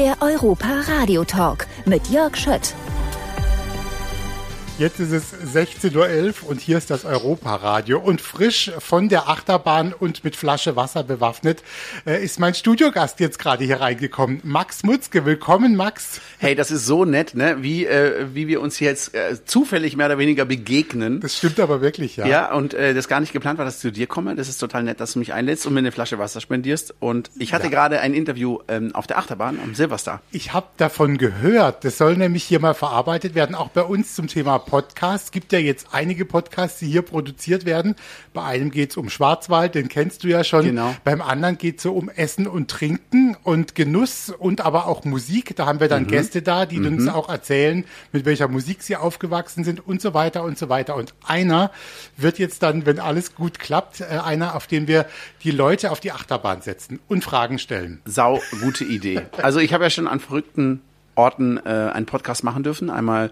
Der Europa Radio Talk mit Jörg Schött. Jetzt ist es 16.11 Uhr und hier ist das Europa-Radio. Und frisch von der Achterbahn und mit Flasche Wasser bewaffnet äh, ist mein Studiogast jetzt gerade hier reingekommen. Max Mutzke, willkommen Max. Hey, das ist so nett, ne? wie, äh, wie wir uns jetzt äh, zufällig mehr oder weniger begegnen. Das stimmt aber wirklich, ja. Ja, und äh, das gar nicht geplant war, dass ich zu dir komme. Das ist total nett, dass du mich einlädst und mir eine Flasche Wasser spendierst. Und ich hatte ja. gerade ein Interview ähm, auf der Achterbahn am Silverstar. Ich habe davon gehört. Das soll nämlich hier mal verarbeitet werden, auch bei uns zum Thema Podcasts. Es gibt ja jetzt einige Podcasts, die hier produziert werden. Bei einem geht es um Schwarzwald, den kennst du ja schon. Genau. Beim anderen geht es so um Essen und Trinken und Genuss und aber auch Musik. Da haben wir dann mhm. Gäste da, die mhm. uns auch erzählen, mit welcher Musik sie aufgewachsen sind und so weiter und so weiter. Und einer wird jetzt dann, wenn alles gut klappt, äh, einer, auf den wir die Leute auf die Achterbahn setzen und Fragen stellen. Sau gute Idee. Also ich habe ja schon an verrückten Orten äh, einen Podcast machen dürfen. Einmal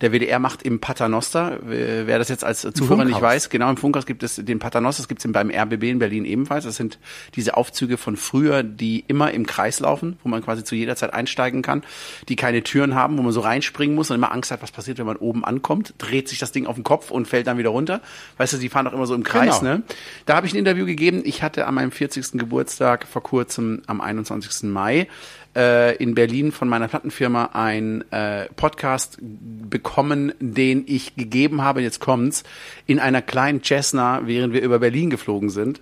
der WDR macht im Paternoster, wer das jetzt als Zuhörer nicht weiß, genau im Funkhaus gibt es den Paternoster, das gibt es beim RBB in Berlin ebenfalls. Das sind diese Aufzüge von früher, die immer im Kreis laufen, wo man quasi zu jeder Zeit einsteigen kann, die keine Türen haben, wo man so reinspringen muss und immer Angst hat, was passiert, wenn man oben ankommt, dreht sich das Ding auf den Kopf und fällt dann wieder runter. Weißt du, die fahren doch immer so im Kreis, genau. ne? Da habe ich ein Interview gegeben. Ich hatte an meinem 40. Geburtstag vor kurzem am 21. Mai äh, in Berlin von meiner Plattenfirma ein äh, Podcast bekommen, den ich gegeben habe, jetzt kommt's, in einer kleinen Cessna, während wir über Berlin geflogen sind.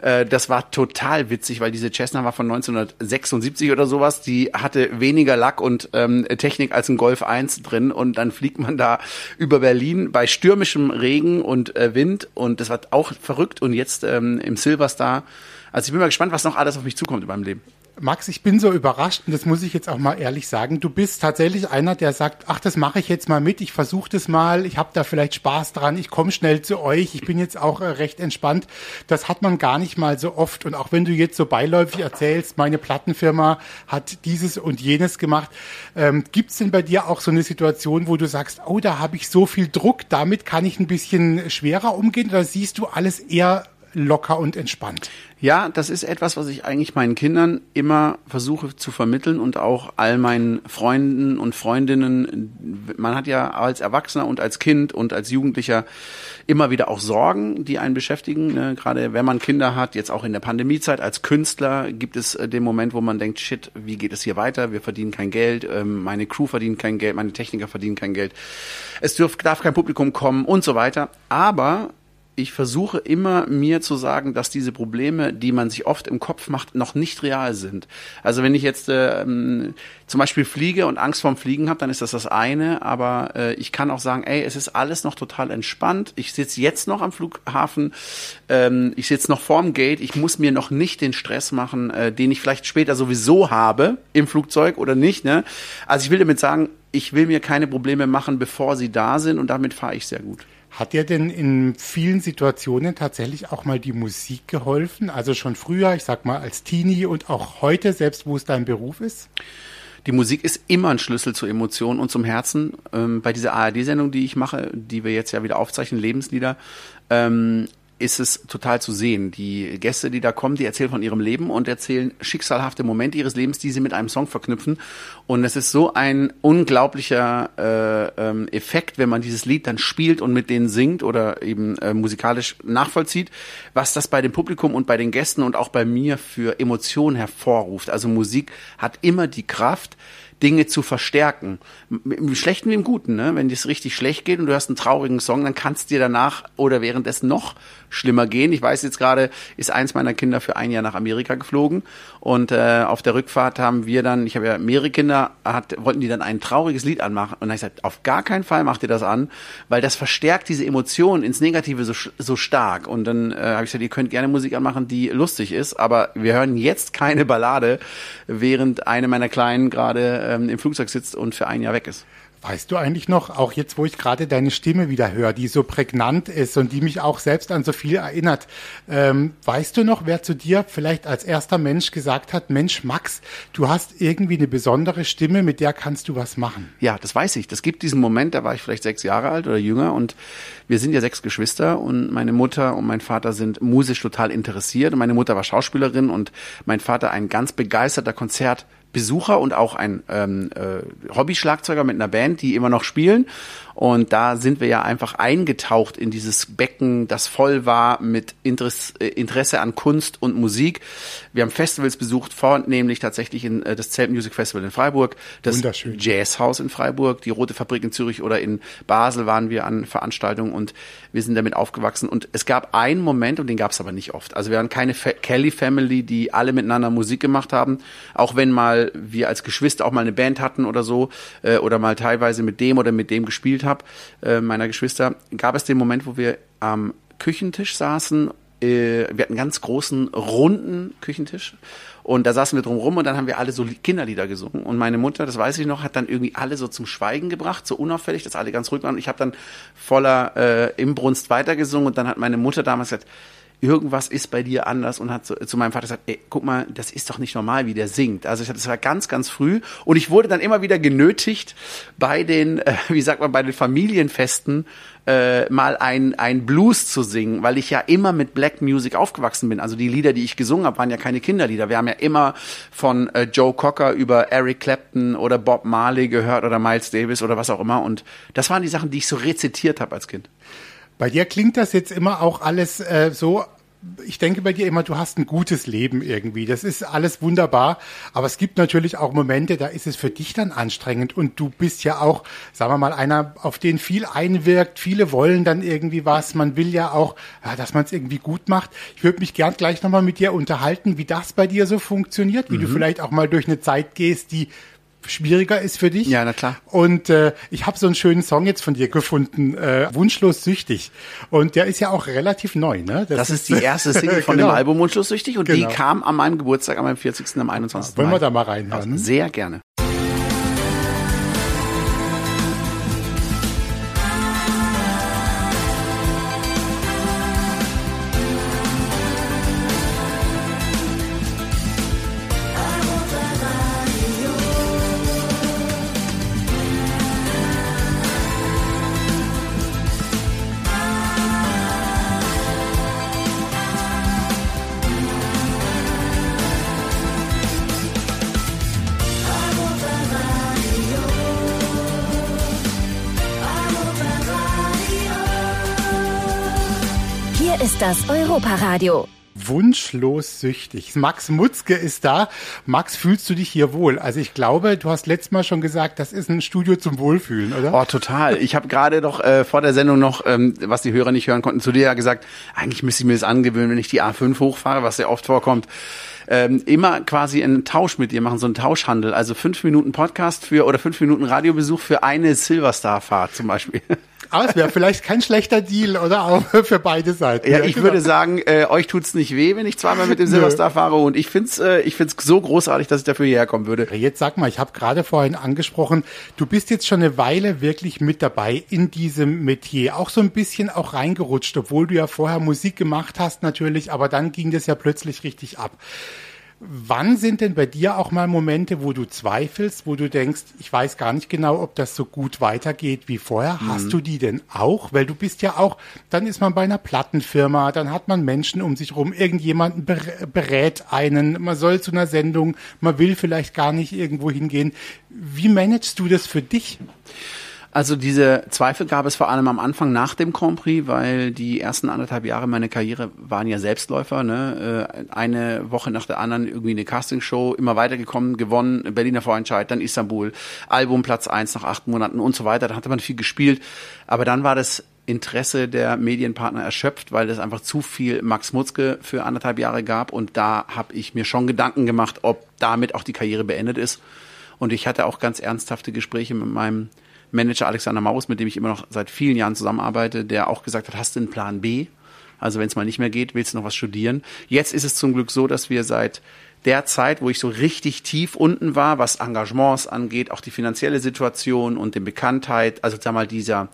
Äh, das war total witzig, weil diese Cessna war von 1976 oder sowas. Die hatte weniger Lack und ähm, Technik als ein Golf 1 drin und dann fliegt man da über Berlin bei stürmischem Regen und äh, Wind und das war auch verrückt und jetzt ähm, im Silverstar. Also ich bin mal gespannt, was noch alles auf mich zukommt in meinem Leben. Max, ich bin so überrascht und das muss ich jetzt auch mal ehrlich sagen. Du bist tatsächlich einer, der sagt, ach, das mache ich jetzt mal mit, ich versuche das mal, ich habe da vielleicht Spaß dran, ich komme schnell zu euch, ich bin jetzt auch äh, recht entspannt. Das hat man gar nicht mal so oft und auch wenn du jetzt so beiläufig erzählst, meine Plattenfirma hat dieses und jenes gemacht, ähm, gibt es denn bei dir auch so eine Situation, wo du sagst, oh, da habe ich so viel Druck, damit kann ich ein bisschen schwerer umgehen oder siehst du alles eher locker und entspannt. Ja, das ist etwas, was ich eigentlich meinen Kindern immer versuche zu vermitteln und auch all meinen Freunden und Freundinnen. Man hat ja als Erwachsener und als Kind und als Jugendlicher immer wieder auch Sorgen, die einen beschäftigen. Ne? Gerade wenn man Kinder hat, jetzt auch in der Pandemiezeit als Künstler gibt es äh, den Moment, wo man denkt, shit, wie geht es hier weiter? Wir verdienen kein Geld, ähm, meine Crew verdient kein Geld, meine Techniker verdienen kein Geld. Es darf kein Publikum kommen und so weiter. Aber ich versuche immer mir zu sagen, dass diese Probleme, die man sich oft im Kopf macht, noch nicht real sind. Also wenn ich jetzt ähm, zum Beispiel fliege und Angst vorm Fliegen habe, dann ist das das eine. Aber äh, ich kann auch sagen, ey, es ist alles noch total entspannt. Ich sitze jetzt noch am Flughafen, ähm, ich sitze noch vorm Gate. Ich muss mir noch nicht den Stress machen, äh, den ich vielleicht später sowieso habe im Flugzeug oder nicht. Ne? Also ich will damit sagen, ich will mir keine Probleme machen, bevor sie da sind und damit fahre ich sehr gut. Hat dir denn in vielen Situationen tatsächlich auch mal die Musik geholfen? Also schon früher, ich sag mal als Teenie und auch heute, selbst wo es dein Beruf ist? Die Musik ist immer ein Schlüssel zur Emotion und zum Herzen. Ähm, bei dieser ARD-Sendung, die ich mache, die wir jetzt ja wieder aufzeichnen, Lebenslieder, ähm, ist es total zu sehen. Die Gäste, die da kommen, die erzählen von ihrem Leben und erzählen schicksalhafte Momente ihres Lebens, die sie mit einem Song verknüpfen. Und es ist so ein unglaublicher äh, ähm, Effekt, wenn man dieses Lied dann spielt und mit denen singt oder eben äh, musikalisch nachvollzieht, was das bei dem Publikum und bei den Gästen und auch bei mir für Emotionen hervorruft. Also Musik hat immer die Kraft, Dinge zu verstärken. Im Schlechten wie im Guten, ne? Wenn es richtig schlecht geht und du hast einen traurigen Song, dann kannst dir danach oder währenddessen noch schlimmer gehen. Ich weiß jetzt gerade, ist eins meiner Kinder für ein Jahr nach Amerika geflogen und äh, auf der Rückfahrt haben wir dann, ich habe ja mehrere Kinder, hat, wollten die dann ein trauriges Lied anmachen und ich gesagt, auf gar keinen Fall macht ihr das an, weil das verstärkt diese Emotionen ins Negative so, so stark und dann äh, habe ich gesagt, ihr könnt gerne Musik anmachen, die lustig ist, aber wir hören jetzt keine Ballade, während eine meiner Kleinen gerade ähm, im Flugzeug sitzt und für ein Jahr weg ist. Weißt du eigentlich noch, auch jetzt, wo ich gerade deine Stimme wieder höre, die so prägnant ist und die mich auch selbst an so viel erinnert, ähm, weißt du noch, wer zu dir vielleicht als erster Mensch gesagt hat, Mensch, Max, du hast irgendwie eine besondere Stimme, mit der kannst du was machen? Ja, das weiß ich. Das gibt diesen Moment, da war ich vielleicht sechs Jahre alt oder jünger und wir sind ja sechs Geschwister und meine Mutter und mein Vater sind musisch total interessiert und meine Mutter war Schauspielerin und mein Vater ein ganz begeisterter Konzert Besucher und auch ein ähm, äh, Hobby-Schlagzeuger mit einer Band, die immer noch spielen. Und da sind wir ja einfach eingetaucht in dieses Becken, das voll war mit Interesse, äh, Interesse an Kunst und Musik. Wir haben Festivals besucht, vornehmlich tatsächlich in äh, das Zelt Music Festival in Freiburg, das Jazzhaus in Freiburg, die Rote Fabrik in Zürich oder in Basel waren wir an Veranstaltungen und wir sind damit aufgewachsen. Und es gab einen Moment, und den gab es aber nicht oft. Also wir waren keine Fa Kelly Family, die alle miteinander Musik gemacht haben, auch wenn mal wir als Geschwister auch mal eine Band hatten oder so, äh, oder mal teilweise mit dem oder mit dem gespielt habe, äh, meiner Geschwister, gab es den Moment, wo wir am Küchentisch saßen. Äh, wir hatten einen ganz großen, runden Küchentisch. Und da saßen wir drum rum und dann haben wir alle so Kinderlieder gesungen. Und meine Mutter, das weiß ich noch, hat dann irgendwie alle so zum Schweigen gebracht, so unauffällig, dass alle ganz ruhig waren. Und ich habe dann voller äh, Imbrunst weitergesungen und dann hat meine Mutter damals gesagt, irgendwas ist bei dir anders und hat zu, zu meinem Vater gesagt, ey, guck mal, das ist doch nicht normal, wie der singt. Also ich hatte, das war ganz, ganz früh und ich wurde dann immer wieder genötigt, bei den, äh, wie sagt man, bei den Familienfesten äh, mal ein, ein Blues zu singen, weil ich ja immer mit Black Music aufgewachsen bin. Also die Lieder, die ich gesungen habe, waren ja keine Kinderlieder. Wir haben ja immer von äh, Joe Cocker über Eric Clapton oder Bob Marley gehört oder Miles Davis oder was auch immer. Und das waren die Sachen, die ich so rezitiert habe als Kind. Bei dir klingt das jetzt immer auch alles äh, so, ich denke bei dir immer, du hast ein gutes Leben irgendwie. Das ist alles wunderbar. Aber es gibt natürlich auch Momente, da ist es für dich dann anstrengend. Und du bist ja auch, sagen wir mal, einer, auf den viel einwirkt. Viele wollen dann irgendwie was. Man will ja auch, ja, dass man es irgendwie gut macht. Ich würde mich gern gleich nochmal mit dir unterhalten, wie das bei dir so funktioniert, wie mhm. du vielleicht auch mal durch eine Zeit gehst, die schwieriger ist für dich. Ja, na klar. Und äh, ich habe so einen schönen Song jetzt von dir gefunden, äh, Wunschlos süchtig. Und der ist ja auch relativ neu, ne? Das, das ist, die erste Single von genau. dem Album Wunschlos süchtig und genau. die kam an meinem Geburtstag, an meinem 40. am 21. Wollen wir da mal reinhören? Sehr gerne. Ist das Europaradio. Wunschlos süchtig. Max Mutzke ist da. Max, fühlst du dich hier wohl? Also ich glaube, du hast letztes Mal schon gesagt, das ist ein Studio zum Wohlfühlen, oder? Oh, total. Ich habe gerade doch äh, vor der Sendung noch, ähm, was die Hörer nicht hören konnten, zu dir ja gesagt, eigentlich müsste ich mir das angewöhnen, wenn ich die A5 hochfahre, was sehr oft vorkommt. Ähm, immer quasi einen Tausch mit dir machen, so einen Tauschhandel. Also fünf Minuten Podcast für oder fünf Minuten Radiobesuch für eine Silverstar-Fahrt zum Beispiel. Aber es wäre vielleicht kein schlechter Deal, oder auch für beide Seiten. Ja, ich genau. würde sagen, äh, euch tut's nicht weh, wenn ich zweimal mit dem Silverstar fahre und ich find's, äh, ich find's so großartig, dass ich dafür hierher kommen würde. Jetzt sag mal, ich habe gerade vorhin angesprochen, du bist jetzt schon eine Weile wirklich mit dabei in diesem Metier, auch so ein bisschen auch reingerutscht, obwohl du ja vorher Musik gemacht hast natürlich, aber dann ging das ja plötzlich richtig ab. Wann sind denn bei dir auch mal Momente, wo du zweifelst, wo du denkst, ich weiß gar nicht genau, ob das so gut weitergeht wie vorher? Mhm. Hast du die denn auch? Weil du bist ja auch, dann ist man bei einer Plattenfirma, dann hat man Menschen um sich rum, irgendjemanden berät einen, man soll zu einer Sendung, man will vielleicht gar nicht irgendwo hingehen. Wie managst du das für dich? Also diese Zweifel gab es vor allem am Anfang nach dem Grand Prix, weil die ersten anderthalb Jahre meiner Karriere waren ja Selbstläufer. Ne? Äh, eine Woche nach der anderen irgendwie eine Castingshow, immer weitergekommen, gewonnen, Berliner Vorentscheid, dann Istanbul, Album Platz eins nach acht Monaten und so weiter. Da hatte man viel gespielt. Aber dann war das Interesse der Medienpartner erschöpft, weil es einfach zu viel Max Mutzke für anderthalb Jahre gab. Und da habe ich mir schon Gedanken gemacht, ob damit auch die Karriere beendet ist. Und ich hatte auch ganz ernsthafte Gespräche mit meinem Manager Alexander Maus, mit dem ich immer noch seit vielen Jahren zusammenarbeite, der auch gesagt hat, hast du einen Plan B? Also wenn es mal nicht mehr geht, willst du noch was studieren? Jetzt ist es zum Glück so, dass wir seit der Zeit, wo ich so richtig tief unten war, was Engagements angeht, auch die finanzielle Situation und den Bekanntheit, also sag mal dieser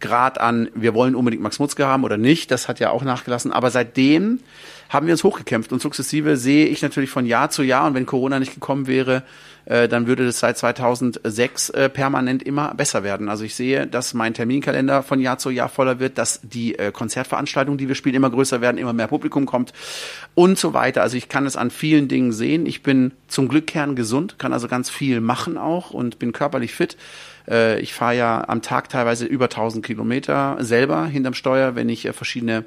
Grad an, wir wollen unbedingt Max Mutzke haben oder nicht. Das hat ja auch nachgelassen. Aber seitdem haben wir uns hochgekämpft und sukzessive sehe ich natürlich von Jahr zu Jahr und wenn Corona nicht gekommen wäre, äh, dann würde das seit 2006 äh, permanent immer besser werden. Also ich sehe, dass mein Terminkalender von Jahr zu Jahr voller wird, dass die äh, Konzertveranstaltungen, die wir spielen, immer größer werden, immer mehr Publikum kommt und so weiter. Also ich kann es an vielen Dingen sehen. Ich bin zum Glück kerngesund, kann also ganz viel machen auch und bin körperlich fit. Äh, ich fahre ja am Tag teilweise über 1000 Kilometer selber hinterm Steuer, wenn ich äh, verschiedene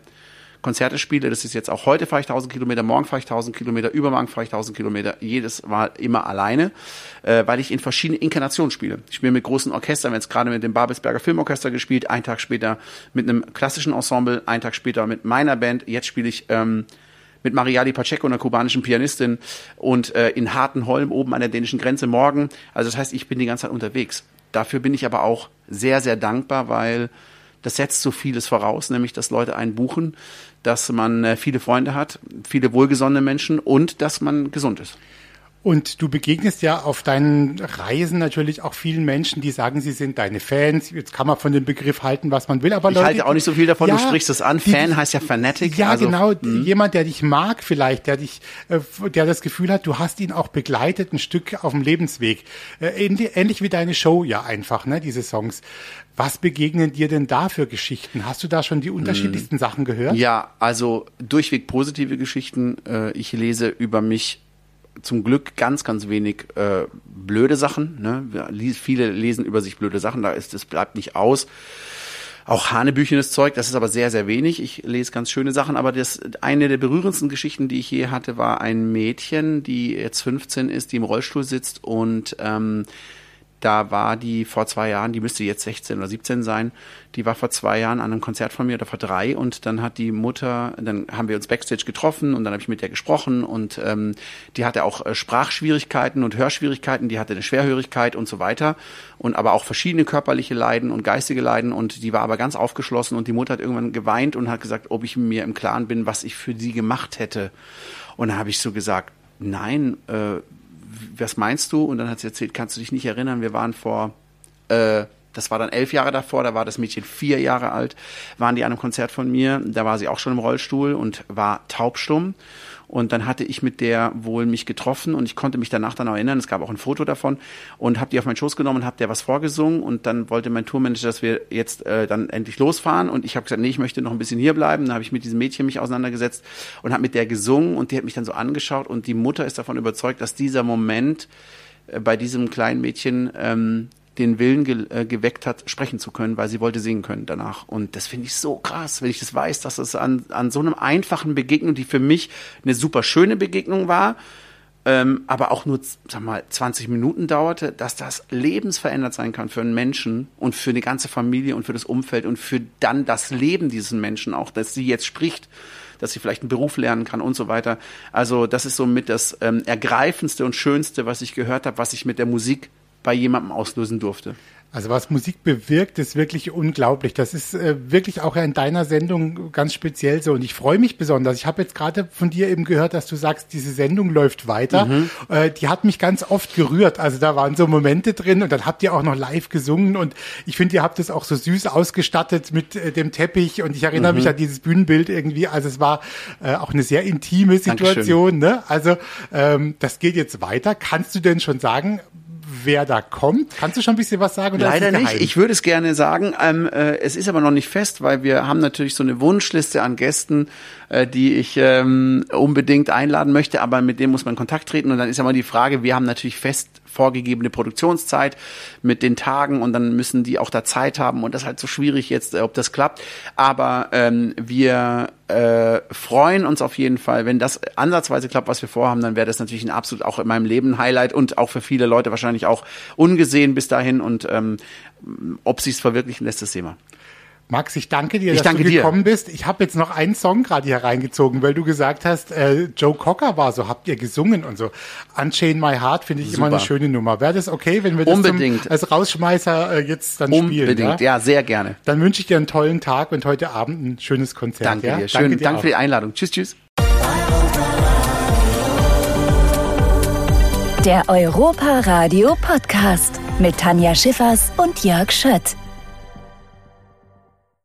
Konzerte spiele. Das ist jetzt auch heute fahre ich 1000 Kilometer, morgen fahre ich 1000 Kilometer, übermorgen fahre ich 1000 Kilometer. Jedes Mal immer alleine, äh, weil ich in verschiedenen Inkarnationen spiele. Ich spiele mit großen Orchestern, jetzt gerade mit dem Babelsberger Filmorchester gespielt, einen Tag später mit einem klassischen Ensemble, einen Tag später mit meiner Band. Jetzt spiele ich ähm, mit Mariali Pacheco, einer kubanischen Pianistin, und äh, in Hartenholm oben an der dänischen Grenze morgen. Also das heißt, ich bin die ganze Zeit unterwegs. Dafür bin ich aber auch sehr, sehr dankbar, weil das setzt so vieles voraus, nämlich dass Leute einen buchen, dass man äh, viele Freunde hat, viele wohlgesonnene Menschen und dass man gesund ist. Und du begegnest ja auf deinen Reisen natürlich auch vielen Menschen, die sagen, sie sind deine Fans. Jetzt kann man von dem Begriff halten, was man will, aber ich Leute, halte auch nicht so viel davon. Ja, du sprichst es an. Fan die, heißt ja Fanatic. Ja, also, genau. Mh. Jemand, der dich mag, vielleicht, der dich, äh, der das Gefühl hat, du hast ihn auch begleitet, ein Stück auf dem Lebensweg. Äh, ähnlich wie deine Show ja einfach, ne? Diese Songs. Was begegnen dir denn da für Geschichten? Hast du da schon die unterschiedlichsten hm. Sachen gehört? Ja, also durchweg positive Geschichten. Äh, ich lese über mich zum Glück ganz, ganz wenig äh, blöde Sachen. Ne? Viele lesen über sich blöde Sachen, da ist es bleibt nicht aus. Auch hanebüchenes Zeug, das ist aber sehr, sehr wenig. Ich lese ganz schöne Sachen, aber das eine der berührendsten Geschichten, die ich je hatte, war ein Mädchen, die jetzt 15 ist, die im Rollstuhl sitzt und ähm, da war die vor zwei Jahren, die müsste jetzt 16 oder 17 sein, die war vor zwei Jahren an einem Konzert von mir oder vor drei und dann hat die Mutter, dann haben wir uns backstage getroffen und dann habe ich mit der gesprochen und ähm, die hatte auch äh, Sprachschwierigkeiten und Hörschwierigkeiten, die hatte eine Schwerhörigkeit und so weiter und aber auch verschiedene körperliche Leiden und geistige Leiden und die war aber ganz aufgeschlossen und die Mutter hat irgendwann geweint und hat gesagt, ob ich mir im Klaren bin, was ich für sie gemacht hätte. Und dann habe ich so gesagt, nein, äh, was meinst du? Und dann hat sie erzählt, kannst du dich nicht erinnern, wir waren vor, äh, das war dann elf Jahre davor, da war das Mädchen vier Jahre alt, waren die an einem Konzert von mir, da war sie auch schon im Rollstuhl und war taubstumm. Und dann hatte ich mit der wohl mich getroffen und ich konnte mich danach dann auch erinnern. Es gab auch ein Foto davon und habe die auf meinen Schoß genommen und habe der was vorgesungen. Und dann wollte mein Tourmanager, dass wir jetzt äh, dann endlich losfahren. Und ich habe gesagt, nee, ich möchte noch ein bisschen hier bleiben. Dann habe ich mit diesem Mädchen mich auseinandergesetzt und habe mit der gesungen und die hat mich dann so angeschaut. Und die Mutter ist davon überzeugt, dass dieser Moment äh, bei diesem kleinen Mädchen ähm, den Willen ge äh, geweckt hat, sprechen zu können, weil sie wollte singen können danach. Und das finde ich so krass, wenn ich das weiß, dass es an, an so einem einfachen Begegnung, die für mich eine super schöne Begegnung war, ähm, aber auch nur, sag mal, 20 Minuten dauerte, dass das lebensverändert sein kann für einen Menschen und für eine ganze Familie und für das Umfeld und für dann das Leben dieses Menschen auch, dass sie jetzt spricht, dass sie vielleicht einen Beruf lernen kann und so weiter. Also das ist somit das ähm, ergreifendste und schönste, was ich gehört habe, was ich mit der Musik bei jemandem auslösen durfte. Also was Musik bewirkt, ist wirklich unglaublich. Das ist äh, wirklich auch in deiner Sendung ganz speziell so. Und ich freue mich besonders. Ich habe jetzt gerade von dir eben gehört, dass du sagst, diese Sendung läuft weiter. Mhm. Äh, die hat mich ganz oft gerührt. Also da waren so Momente drin und dann habt ihr auch noch live gesungen. Und ich finde, ihr habt es auch so süß ausgestattet mit äh, dem Teppich. Und ich erinnere mhm. mich an dieses Bühnenbild irgendwie. Also es war äh, auch eine sehr intime Situation. Ne? Also ähm, das geht jetzt weiter. Kannst du denn schon sagen, wer da kommt? Kannst du schon ein bisschen was sagen? Leider nicht. Ich würde es gerne sagen. Ähm, äh, es ist aber noch nicht fest, weil wir haben natürlich so eine Wunschliste an Gästen, äh, die ich ähm, unbedingt einladen möchte, aber mit dem muss man in Kontakt treten. Und dann ist ja mal die Frage, wir haben natürlich fest vorgegebene Produktionszeit mit den Tagen und dann müssen die auch da Zeit haben und das ist halt so schwierig jetzt, äh, ob das klappt. Aber ähm, wir äh, freuen uns auf jeden Fall, wenn das ansatzweise klappt, was wir vorhaben, dann wäre das natürlich ein absolut auch in meinem Leben Highlight und auch für viele Leute wahrscheinlich auch ungesehen bis dahin und ähm, ob sie es verwirklichen lässt, das Thema. Max, ich danke dir, ich dass danke du gekommen dir. bist. Ich habe jetzt noch einen Song gerade hier reingezogen, weil du gesagt hast, äh, Joe Cocker war so, habt ihr gesungen und so. Unchain My Heart finde ich Super. immer eine schöne Nummer. Wäre das okay, wenn wir das Unbedingt. Zum, als Rausschmeißer äh, jetzt dann Unbedingt. spielen? Unbedingt, ja? ja? sehr gerne. Dann wünsche ich dir einen tollen Tag und heute Abend ein schönes Konzert. Danke ja? dir, schön. Danke, dir Danke für die Einladung. Tschüss, tschüss. Der Europa Radio Podcast mit Tanja Schiffers und Jörg Schött.